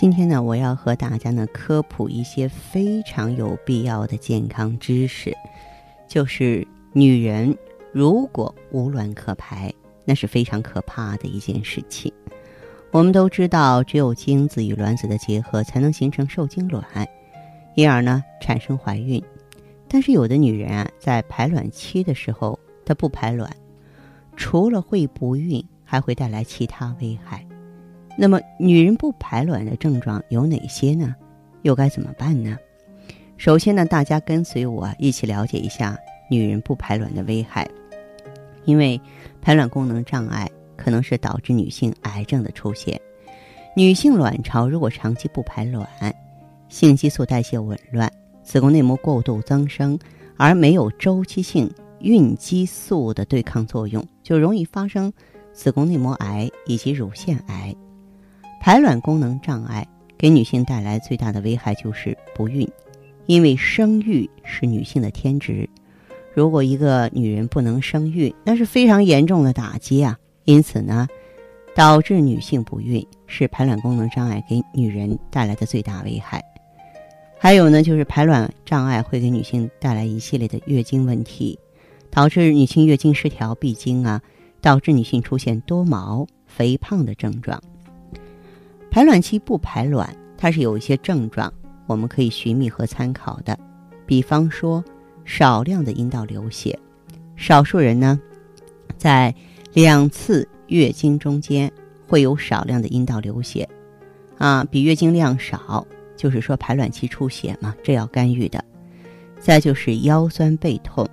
今天呢，我要和大家呢科普一些非常有必要的健康知识，就是女人如果无卵可排，那是非常可怕的一件事情。我们都知道，只有精子与卵子的结合才能形成受精卵，因而呢产生怀孕。但是有的女人啊，在排卵期的时候，她不排卵，除了会不孕，还会带来其他危害。那么，女人不排卵的症状有哪些呢？又该怎么办呢？首先呢，大家跟随我一起了解一下女人不排卵的危害。因为排卵功能障碍可能是导致女性癌症的出现。女性卵巢如果长期不排卵，性激素代谢紊乱，子宫内膜过度增生，而没有周期性孕激素的对抗作用，就容易发生子宫内膜癌以及乳腺癌。排卵功能障碍给女性带来最大的危害就是不孕，因为生育是女性的天职。如果一个女人不能生育，那是非常严重的打击啊！因此呢，导致女性不孕是排卵功能障碍给女人带来的最大危害。还有呢，就是排卵障碍会给女性带来一系列的月经问题，导致女性月经失调、闭经啊，导致女性出现多毛、肥胖的症状。排卵期不排卵，它是有一些症状，我们可以寻觅和参考的。比方说，少量的阴道流血，少数人呢，在两次月经中间会有少量的阴道流血，啊，比月经量少，就是说排卵期出血嘛，这要干预的。再就是腰酸背痛、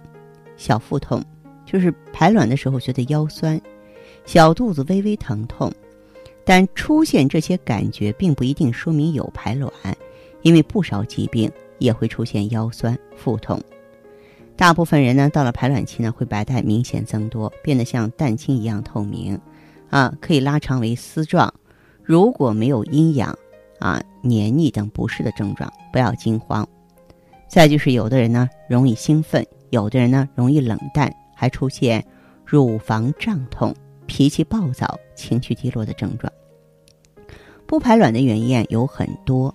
小腹痛，就是排卵的时候觉得腰酸，小肚子微微疼痛。但出现这些感觉并不一定说明有排卵，因为不少疾病也会出现腰酸腹痛。大部分人呢，到了排卵期呢，会白带明显增多，变得像蛋清一样透明，啊，可以拉长为丝状。如果没有阴痒、啊黏腻等不适的症状，不要惊慌。再就是有的人呢容易兴奋，有的人呢容易冷淡，还出现乳房胀痛。脾气暴躁、情绪低落的症状。不排卵的原因有很多，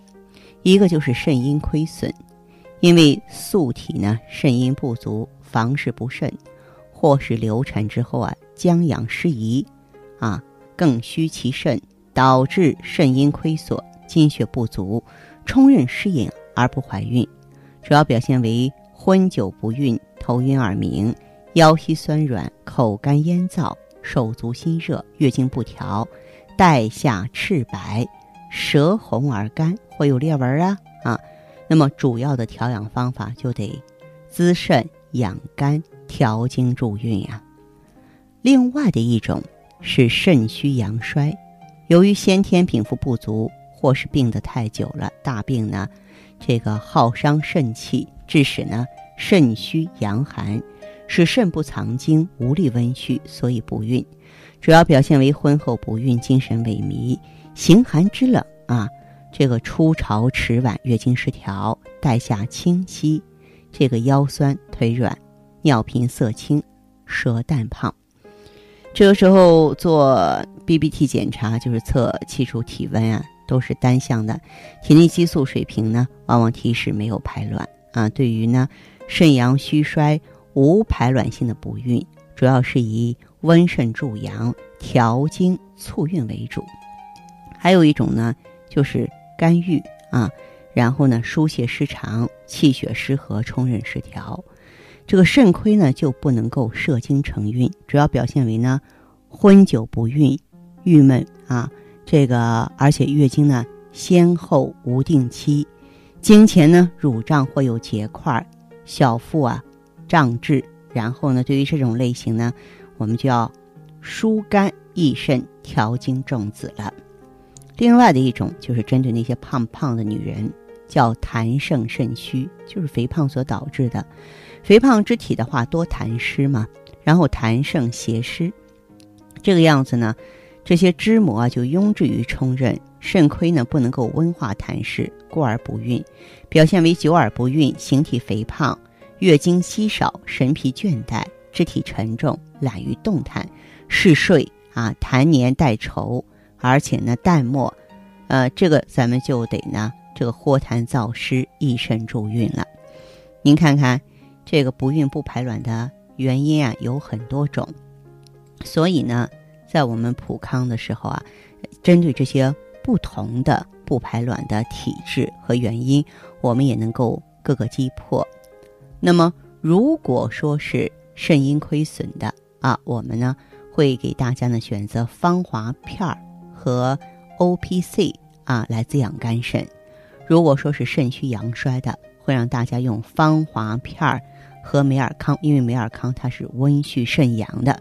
一个就是肾阴亏损，因为素体呢肾阴不足，房事不慎，或是流产之后啊将养失宜，啊更虚其肾，导致肾阴亏损、精血不足，冲任失饮而不怀孕。主要表现为昏久不孕、头晕耳鸣、腰膝酸软、口干咽燥。手足心热、月经不调、带下赤白、舌红而干，会有裂纹啊啊。那么主要的调养方法就得滋肾养肝、调经助孕呀。另外的一种是肾虚阳衰，由于先天禀赋不足，或是病得太久了，大病呢，这个耗伤肾气，致使呢肾虚阳寒。是肾不藏精，无力温煦，所以不孕。主要表现为婚后不孕，精神萎靡，形寒肢冷啊。这个初潮迟晚，月经失调，带下清晰，这个腰酸腿软，尿频色青，舌淡胖。这个时候做 B B T 检查，就是测气出体温啊，都是单向的。体内激素水平呢，往往提示没有排卵啊。对于呢，肾阳虚衰。无排卵性的不孕，主要是以温肾助阳、调经促孕为主。还有一种呢，就是肝郁啊，然后呢疏泄失常、气血失和、冲任失调。这个肾亏呢就不能够摄精成孕，主要表现为呢昏久不孕、郁闷啊，这个而且月经呢先后无定期，经前呢乳胀或有结块，小腹啊。胀滞，然后呢，对于这种类型呢，我们就要疏肝益肾、调经重子了。另外的一种就是针对那些胖胖的女人，叫痰盛肾虚，就是肥胖所导致的。肥胖之体的话，多痰湿嘛，然后痰盛邪湿，这个样子呢，这些脂膜啊就壅滞于冲任，肾亏呢不能够温化痰湿，故而不孕，表现为久而不孕，形体肥胖，月经稀少，神疲倦怠，肢体沉重，懒于动弹，嗜睡啊，痰黏带稠。而且呢，淡漠，呃，这个咱们就得呢，这个豁痰燥湿，益肾助孕了。您看看，这个不孕不排卵的原因啊，有很多种。所以呢，在我们普康的时候啊，针对这些不同的不排卵的体质和原因，我们也能够各个击破。那么，如果说是肾阴亏损的啊，我们呢会给大家呢选择芳华片儿。和 O P C 啊来滋养肝肾。如果说是肾虚阳衰的，会让大家用芳华片儿和美尔康，因为美尔康它是温煦肾阳的。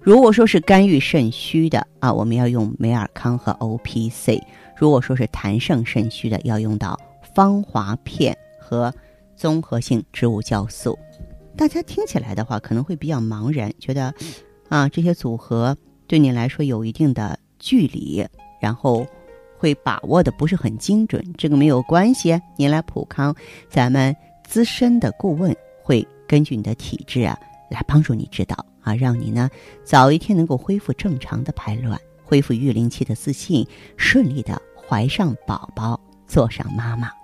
如果说是肝郁肾虚的啊，我们要用美尔康和 O P C。如果说是痰盛肾虚的，要用到芳华片和综合性植物酵素。大家听起来的话，可能会比较茫然，觉得啊这些组合对你来说有一定的。距离，然后会把握的不是很精准，这个没有关系。您来普康，咱们资深的顾问会根据你的体质啊，来帮助你指导啊，让你呢早一天能够恢复正常的排卵，恢复育龄期的自信，顺利的怀上宝宝，做上妈妈。